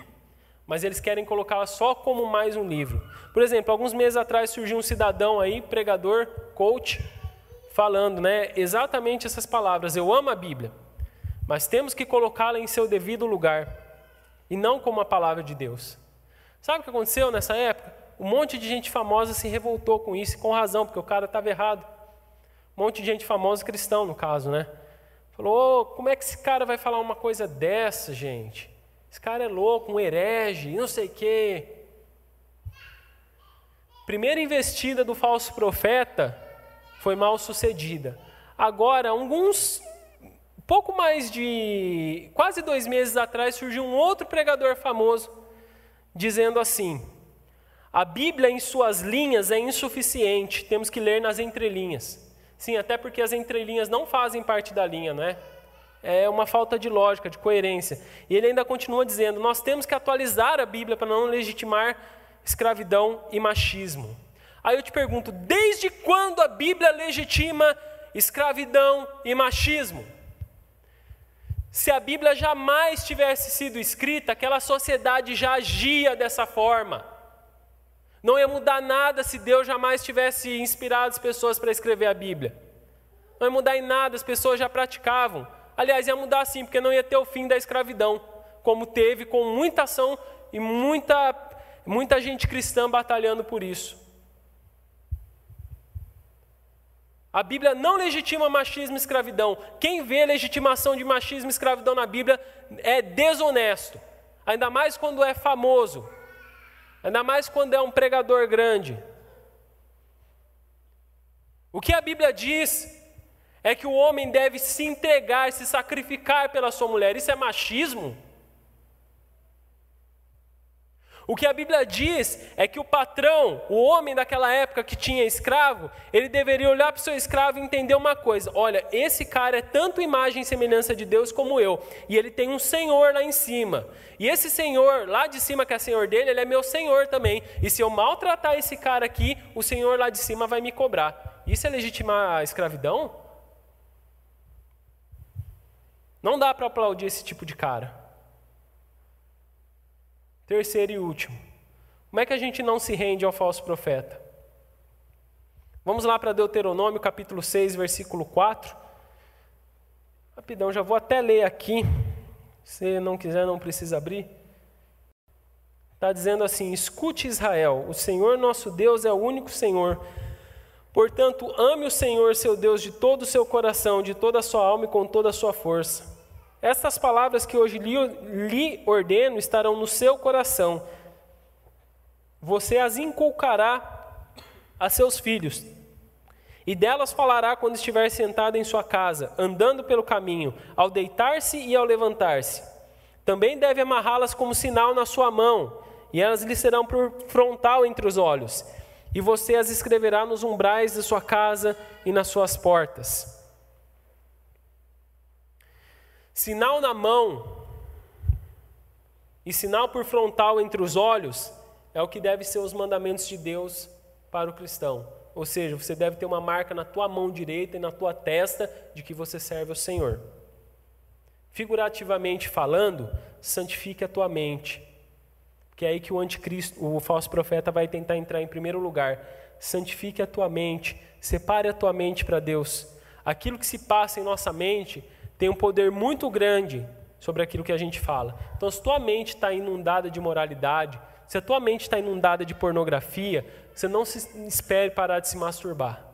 mas eles querem colocá-la só como mais um livro. Por exemplo, alguns meses atrás surgiu um cidadão aí, pregador, coach, falando, né, exatamente essas palavras: Eu amo a Bíblia, mas temos que colocá-la em seu devido lugar e não como a palavra de Deus. Sabe o que aconteceu nessa época? Um monte de gente famosa se revoltou com isso, com razão, porque o cara estava errado. Um monte de gente famosa cristão, no caso, né? Falou: oh, como é que esse cara vai falar uma coisa dessa, gente? Esse cara é louco, um herege, não sei o quê. Primeira investida do falso profeta foi mal sucedida. Agora, alguns pouco mais de quase dois meses atrás surgiu um outro pregador famoso dizendo assim: a Bíblia em suas linhas é insuficiente, temos que ler nas entrelinhas. Sim, até porque as entrelinhas não fazem parte da linha, não é? É uma falta de lógica, de coerência. E ele ainda continua dizendo: nós temos que atualizar a Bíblia para não legitimar escravidão e machismo. Aí eu te pergunto: desde quando a Bíblia legitima escravidão e machismo? Se a Bíblia jamais tivesse sido escrita, aquela sociedade já agia dessa forma. Não ia mudar nada se Deus jamais tivesse inspirado as pessoas para escrever a Bíblia. Não ia mudar em nada, as pessoas já praticavam. Aliás, ia mudar sim, porque não ia ter o fim da escravidão, como teve com muita ação e muita, muita gente cristã batalhando por isso. A Bíblia não legitima machismo e escravidão. Quem vê legitimação de machismo e escravidão na Bíblia é desonesto. Ainda mais quando é famoso. Ainda mais quando é um pregador grande. O que a Bíblia diz é que o homem deve se entregar, se sacrificar pela sua mulher. Isso é machismo? O que a Bíblia diz é que o patrão, o homem daquela época que tinha escravo, ele deveria olhar para o seu escravo e entender uma coisa: olha, esse cara é tanto imagem e semelhança de Deus como eu, e ele tem um senhor lá em cima. E esse senhor lá de cima, que é senhor dele, ele é meu senhor também. E se eu maltratar esse cara aqui, o senhor lá de cima vai me cobrar. Isso é legitimar a escravidão? Não dá para aplaudir esse tipo de cara. Terceiro e último. Como é que a gente não se rende ao falso profeta? Vamos lá para Deuteronômio capítulo 6, versículo 4. Rapidão, já vou até ler aqui. Se não quiser, não precisa abrir. Está dizendo assim: Escute Israel, o Senhor nosso Deus é o único Senhor. Portanto, ame o Senhor seu Deus de todo o seu coração, de toda a sua alma e com toda a sua força. Estas palavras que hoje lhe, lhe ordeno estarão no seu coração. Você as inculcará a seus filhos, e delas falará quando estiver sentado em sua casa, andando pelo caminho, ao deitar-se e ao levantar-se. Também deve amarrá-las como sinal na sua mão, e elas lhe serão por frontal entre os olhos. E você as escreverá nos umbrais de sua casa e nas suas portas. Sinal na mão e sinal por frontal entre os olhos é o que deve ser os mandamentos de Deus para o cristão. Ou seja, você deve ter uma marca na tua mão direita e na tua testa de que você serve ao Senhor. Figurativamente falando, santifique a tua mente. Que é aí que o anticristo, o falso profeta vai tentar entrar em primeiro lugar. Santifique a tua mente, separe a tua mente para Deus. Aquilo que se passa em nossa mente tem um poder muito grande sobre aquilo que a gente fala. Então, se tua mente está inundada de moralidade, se a tua mente está inundada de pornografia, você não se espere parar de se masturbar.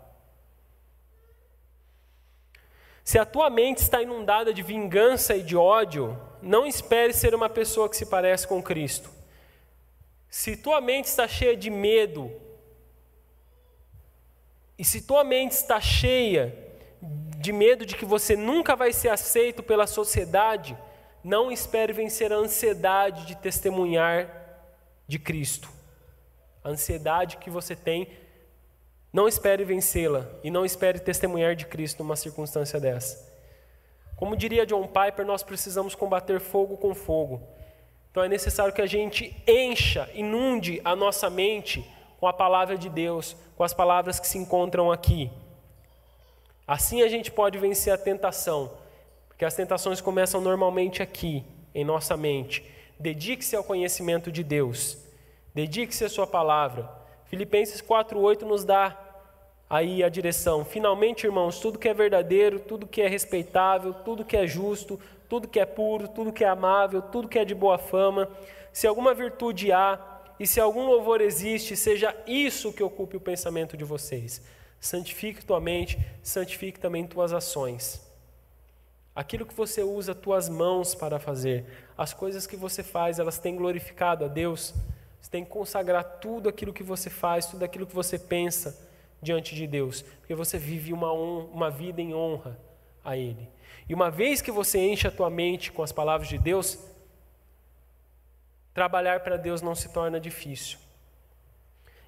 Se a tua mente está inundada de vingança e de ódio, não espere ser uma pessoa que se parece com Cristo. Se tua mente está cheia de medo, e se tua mente está cheia de medo de que você nunca vai ser aceito pela sociedade, não espere vencer a ansiedade de testemunhar de Cristo. a ansiedade que você tem, não espere vencê-la e não espere testemunhar de Cristo numa circunstância dessa. Como diria John Piper, nós precisamos combater fogo com fogo. Então é necessário que a gente encha, inunde a nossa mente com a palavra de Deus, com as palavras que se encontram aqui. Assim a gente pode vencer a tentação, porque as tentações começam normalmente aqui, em nossa mente. Dedique-se ao conhecimento de Deus, dedique-se à Sua palavra. Filipenses 4,8 nos dá aí a direção. Finalmente, irmãos, tudo que é verdadeiro, tudo que é respeitável, tudo que é justo, tudo que é puro, tudo que é amável, tudo que é de boa fama, se alguma virtude há e se algum louvor existe, seja isso que ocupe o pensamento de vocês. Santifique tua mente, santifique também tuas ações. Aquilo que você usa tuas mãos para fazer, as coisas que você faz, elas têm glorificado a Deus. Você tem que consagrar tudo aquilo que você faz, tudo aquilo que você pensa diante de Deus, porque você vive uma, uma vida em honra a Ele. E uma vez que você enche a tua mente com as palavras de Deus, trabalhar para Deus não se torna difícil.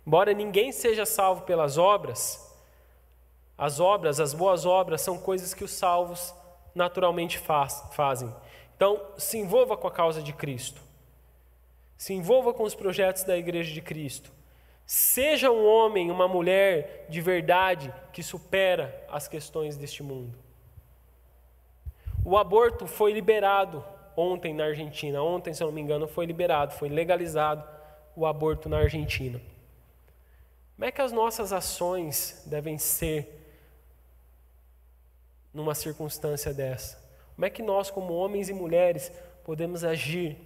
Embora ninguém seja salvo pelas obras, as obras, as boas obras, são coisas que os salvos naturalmente faz, fazem. Então, se envolva com a causa de Cristo. Se envolva com os projetos da Igreja de Cristo. Seja um homem, uma mulher de verdade que supera as questões deste mundo. O aborto foi liberado ontem na Argentina. Ontem, se eu não me engano, foi liberado, foi legalizado o aborto na Argentina. Como é que as nossas ações devem ser numa circunstância dessa? Como é que nós, como homens e mulheres, podemos agir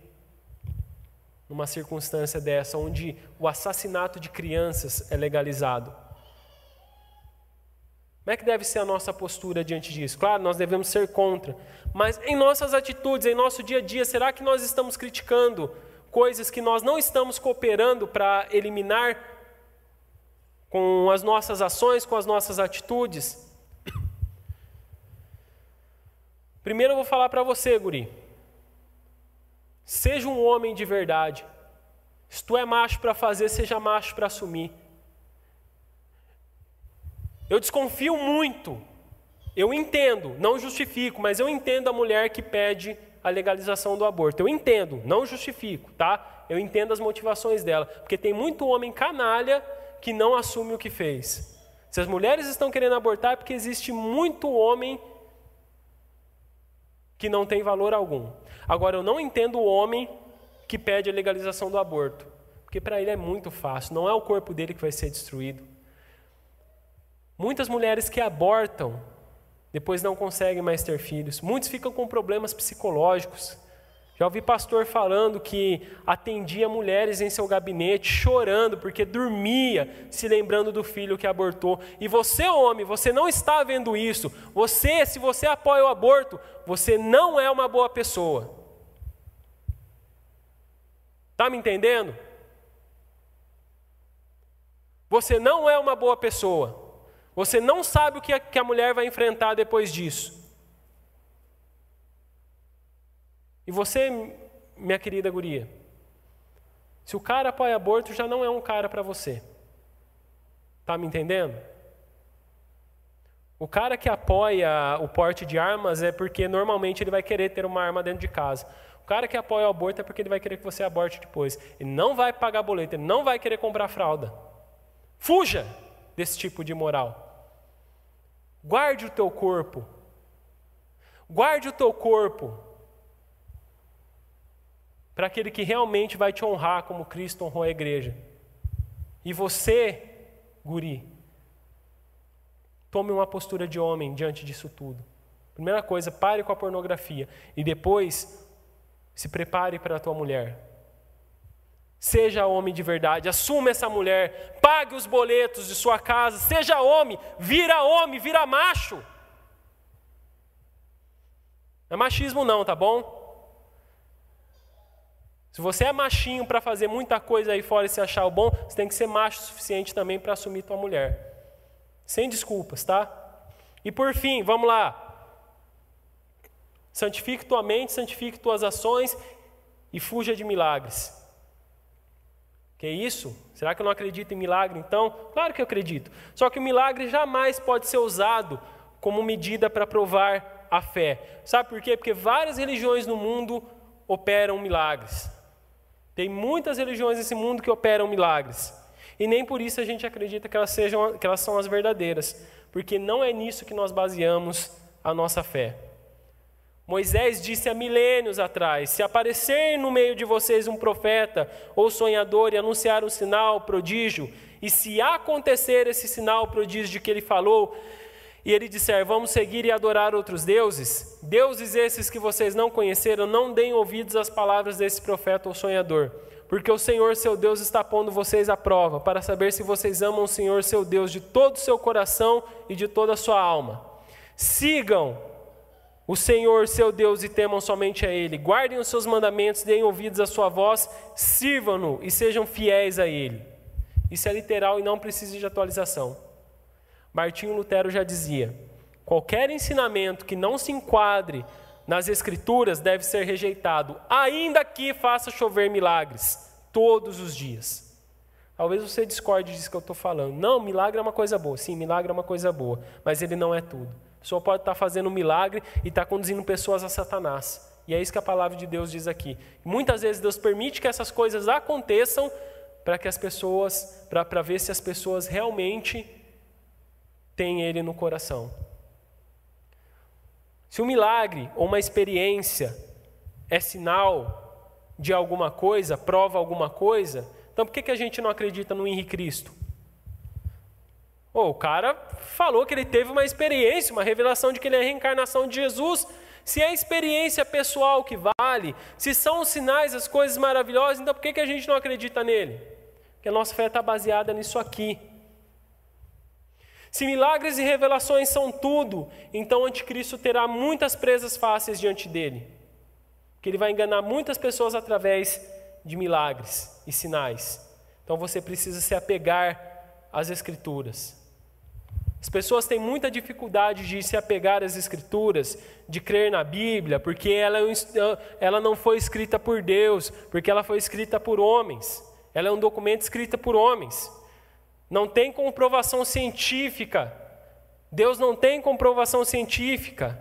numa circunstância dessa, onde o assassinato de crianças é legalizado? Como é que deve ser a nossa postura diante disso? Claro, nós devemos ser contra, mas em nossas atitudes, em nosso dia a dia, será que nós estamos criticando coisas que nós não estamos cooperando para eliminar com as nossas ações, com as nossas atitudes? Primeiro eu vou falar para você, guri. Seja um homem de verdade. Se tu é macho para fazer, seja macho para assumir. Eu desconfio muito. Eu entendo, não justifico, mas eu entendo a mulher que pede a legalização do aborto. Eu entendo, não justifico, tá? Eu entendo as motivações dela, porque tem muito homem canalha que não assume o que fez. Se as mulheres estão querendo abortar, é porque existe muito homem que não tem valor algum. Agora, eu não entendo o homem que pede a legalização do aborto, porque para ele é muito fácil, não é o corpo dele que vai ser destruído. Muitas mulheres que abortam, depois não conseguem mais ter filhos. Muitos ficam com problemas psicológicos. Já ouvi pastor falando que atendia mulheres em seu gabinete chorando porque dormia se lembrando do filho que abortou. E você, homem, você não está vendo isso. Você, se você apoia o aborto, você não é uma boa pessoa. Está me entendendo? Você não é uma boa pessoa. Você não sabe o que a mulher vai enfrentar depois disso. E você, minha querida guria, se o cara apoia aborto, já não é um cara para você. Tá me entendendo? O cara que apoia o porte de armas é porque normalmente ele vai querer ter uma arma dentro de casa. O cara que apoia o aborto é porque ele vai querer que você aborte depois. Ele não vai pagar boleto, ele não vai querer comprar fralda. Fuja desse tipo de moral. Guarde o teu corpo. Guarde o teu corpo para aquele que realmente vai te honrar como Cristo honrou a igreja. E você, guri, tome uma postura de homem diante disso tudo. Primeira coisa, pare com a pornografia e depois se prepare para a tua mulher. Seja homem de verdade, assuma essa mulher, pague os boletos de sua casa, seja homem, vira homem, vira macho. Não é machismo não, tá bom? Se você é machinho para fazer muita coisa aí fora e se achar o bom, você tem que ser macho o suficiente também para assumir tua mulher. Sem desculpas, tá? E por fim, vamos lá. Santifique tua mente, santifique tuas ações e fuja de milagres. Que isso? Será que eu não acredito em milagre então? Claro que eu acredito. Só que o milagre jamais pode ser usado como medida para provar a fé. Sabe por quê? Porque várias religiões no mundo operam milagres. Tem muitas religiões nesse mundo que operam milagres. E nem por isso a gente acredita que elas, sejam, que elas são as verdadeiras. Porque não é nisso que nós baseamos a nossa fé. Moisés disse há milênios atrás: se aparecer no meio de vocês um profeta ou sonhador e anunciar um sinal, prodígio, e se acontecer esse sinal, prodígio de que ele falou, e ele disser: Vamos seguir e adorar outros deuses, deuses esses que vocês não conheceram, não deem ouvidos às palavras desse profeta ou sonhador, porque o Senhor seu Deus está pondo vocês à prova, para saber se vocês amam o Senhor seu Deus de todo o seu coração e de toda a sua alma. Sigam o Senhor seu Deus e temam somente a Ele. Guardem os seus mandamentos, deem ouvidos à sua voz, sirvam-no e sejam fiéis a Ele. Isso é literal e não precisa de atualização. Martinho Lutero já dizia: qualquer ensinamento que não se enquadre nas Escrituras deve ser rejeitado, ainda que faça chover milagres todos os dias. Talvez você discorde disso que eu estou falando. Não, milagre é uma coisa boa. Sim, milagre é uma coisa boa, mas ele não é tudo. Pessoa pode estar fazendo um milagre e estar conduzindo pessoas a Satanás. E é isso que a palavra de Deus diz aqui. Muitas vezes Deus permite que essas coisas aconteçam para que as pessoas, para ver se as pessoas realmente têm Ele no coração. Se um milagre ou uma experiência é sinal de alguma coisa, prova alguma coisa, então por que, que a gente não acredita no Henrique Cristo? Oh, o cara falou que ele teve uma experiência, uma revelação de que ele é a reencarnação de Jesus. Se é a experiência pessoal que vale, se são os sinais, as coisas maravilhosas, então por que, que a gente não acredita nele? Porque a nossa fé está baseada nisso aqui. Se milagres e revelações são tudo, então o anticristo terá muitas presas fáceis diante dele. Que ele vai enganar muitas pessoas através de milagres e sinais. Então você precisa se apegar às escrituras. As pessoas têm muita dificuldade de se apegar às Escrituras, de crer na Bíblia, porque ela, é ela não foi escrita por Deus, porque ela foi escrita por homens. Ela é um documento escrito por homens. Não tem comprovação científica. Deus não tem comprovação científica.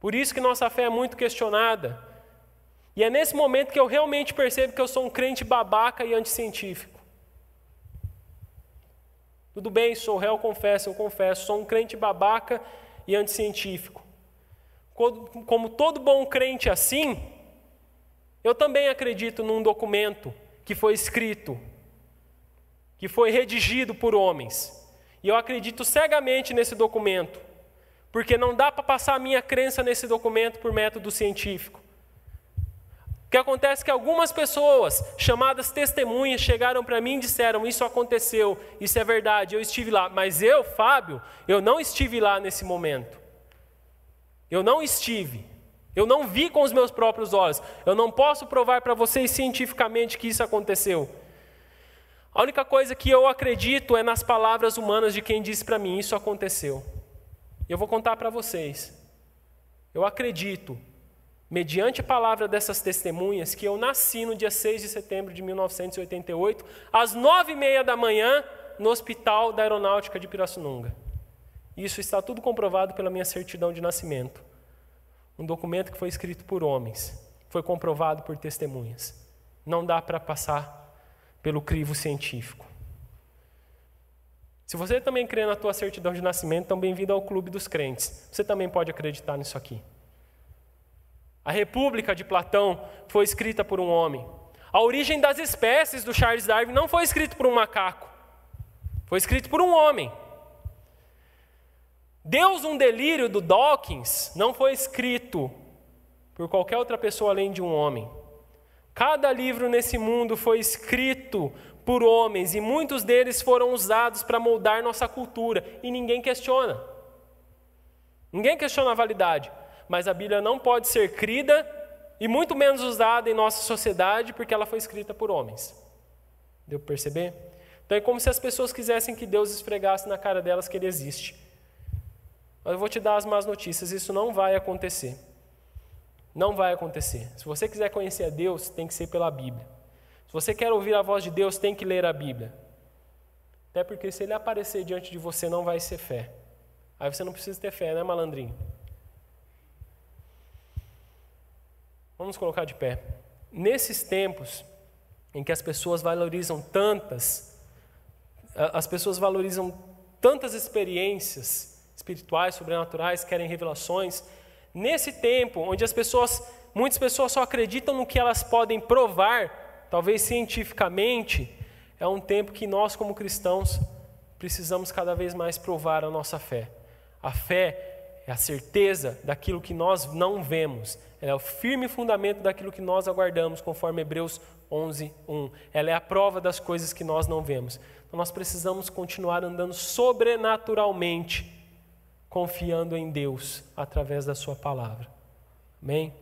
Por isso que nossa fé é muito questionada. E é nesse momento que eu realmente percebo que eu sou um crente babaca e anticientífico. Tudo bem, sou réu, confesso, eu confesso, sou um crente babaca e anticientífico. Como todo bom crente assim, eu também acredito num documento que foi escrito, que foi redigido por homens. E eu acredito cegamente nesse documento, porque não dá para passar a minha crença nesse documento por método científico que acontece é que algumas pessoas, chamadas testemunhas, chegaram para mim e disseram: Isso aconteceu, isso é verdade, eu estive lá. Mas eu, Fábio, eu não estive lá nesse momento. Eu não estive. Eu não vi com os meus próprios olhos. Eu não posso provar para vocês cientificamente que isso aconteceu. A única coisa que eu acredito é nas palavras humanas de quem disse para mim: Isso aconteceu. Eu vou contar para vocês. Eu acredito mediante a palavra dessas testemunhas, que eu nasci no dia 6 de setembro de 1988, às nove e meia da manhã, no Hospital da Aeronáutica de Pirassununga. Isso está tudo comprovado pela minha certidão de nascimento. Um documento que foi escrito por homens, foi comprovado por testemunhas. Não dá para passar pelo crivo científico. Se você também crê na tua certidão de nascimento, então bem-vindo ao clube dos crentes. Você também pode acreditar nisso aqui. A República de Platão foi escrita por um homem. A origem das espécies do Charles Darwin não foi escrito por um macaco. Foi escrito por um homem. Deus um delírio do Dawkins não foi escrito por qualquer outra pessoa além de um homem. Cada livro nesse mundo foi escrito por homens e muitos deles foram usados para moldar nossa cultura e ninguém questiona. Ninguém questiona a validade mas a Bíblia não pode ser crida e muito menos usada em nossa sociedade porque ela foi escrita por homens. Deu para perceber? Então é como se as pessoas quisessem que Deus esfregasse na cara delas que Ele existe. Mas eu vou te dar as más notícias: isso não vai acontecer. Não vai acontecer. Se você quiser conhecer a Deus, tem que ser pela Bíblia. Se você quer ouvir a voz de Deus, tem que ler a Bíblia. Até porque se ele aparecer diante de você, não vai ser fé. Aí você não precisa ter fé, né, malandrinho? Vamos colocar de pé. Nesses tempos em que as pessoas valorizam tantas, as pessoas valorizam tantas experiências espirituais, sobrenaturais, querem revelações, nesse tempo onde as pessoas, muitas pessoas só acreditam no que elas podem provar, talvez cientificamente, é um tempo que nós como cristãos precisamos cada vez mais provar a nossa fé. A fé é a certeza daquilo que nós não vemos, ela é o firme fundamento daquilo que nós aguardamos, conforme Hebreus 11, 1. Ela é a prova das coisas que nós não vemos. Então nós precisamos continuar andando sobrenaturalmente, confiando em Deus através da Sua palavra. Amém?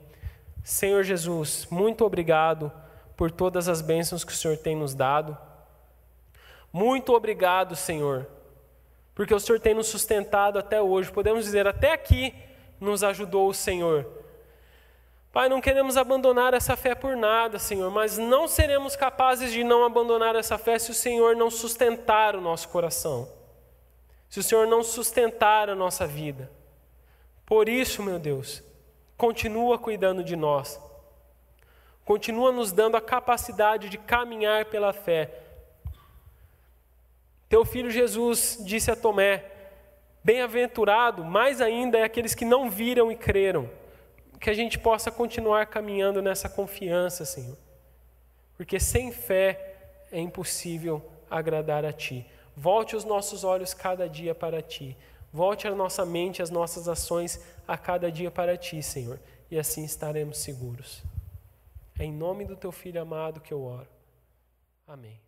Senhor Jesus, muito obrigado por todas as bênçãos que o Senhor tem nos dado. Muito obrigado, Senhor, porque o Senhor tem nos sustentado até hoje. Podemos dizer, até aqui nos ajudou o Senhor. Pai, não queremos abandonar essa fé por nada, Senhor, mas não seremos capazes de não abandonar essa fé se o Senhor não sustentar o nosso coração, se o Senhor não sustentar a nossa vida. Por isso, meu Deus, continua cuidando de nós, continua nos dando a capacidade de caminhar pela fé teu filho Jesus disse a Tomé: Bem-aventurado, mais ainda é aqueles que não viram e creram. Que a gente possa continuar caminhando nessa confiança, Senhor. Porque sem fé é impossível agradar a Ti. Volte os nossos olhos cada dia para Ti. Volte a nossa mente, as nossas ações a cada dia para Ti, Senhor. E assim estaremos seguros. É em nome do Teu Filho amado que eu oro. Amém.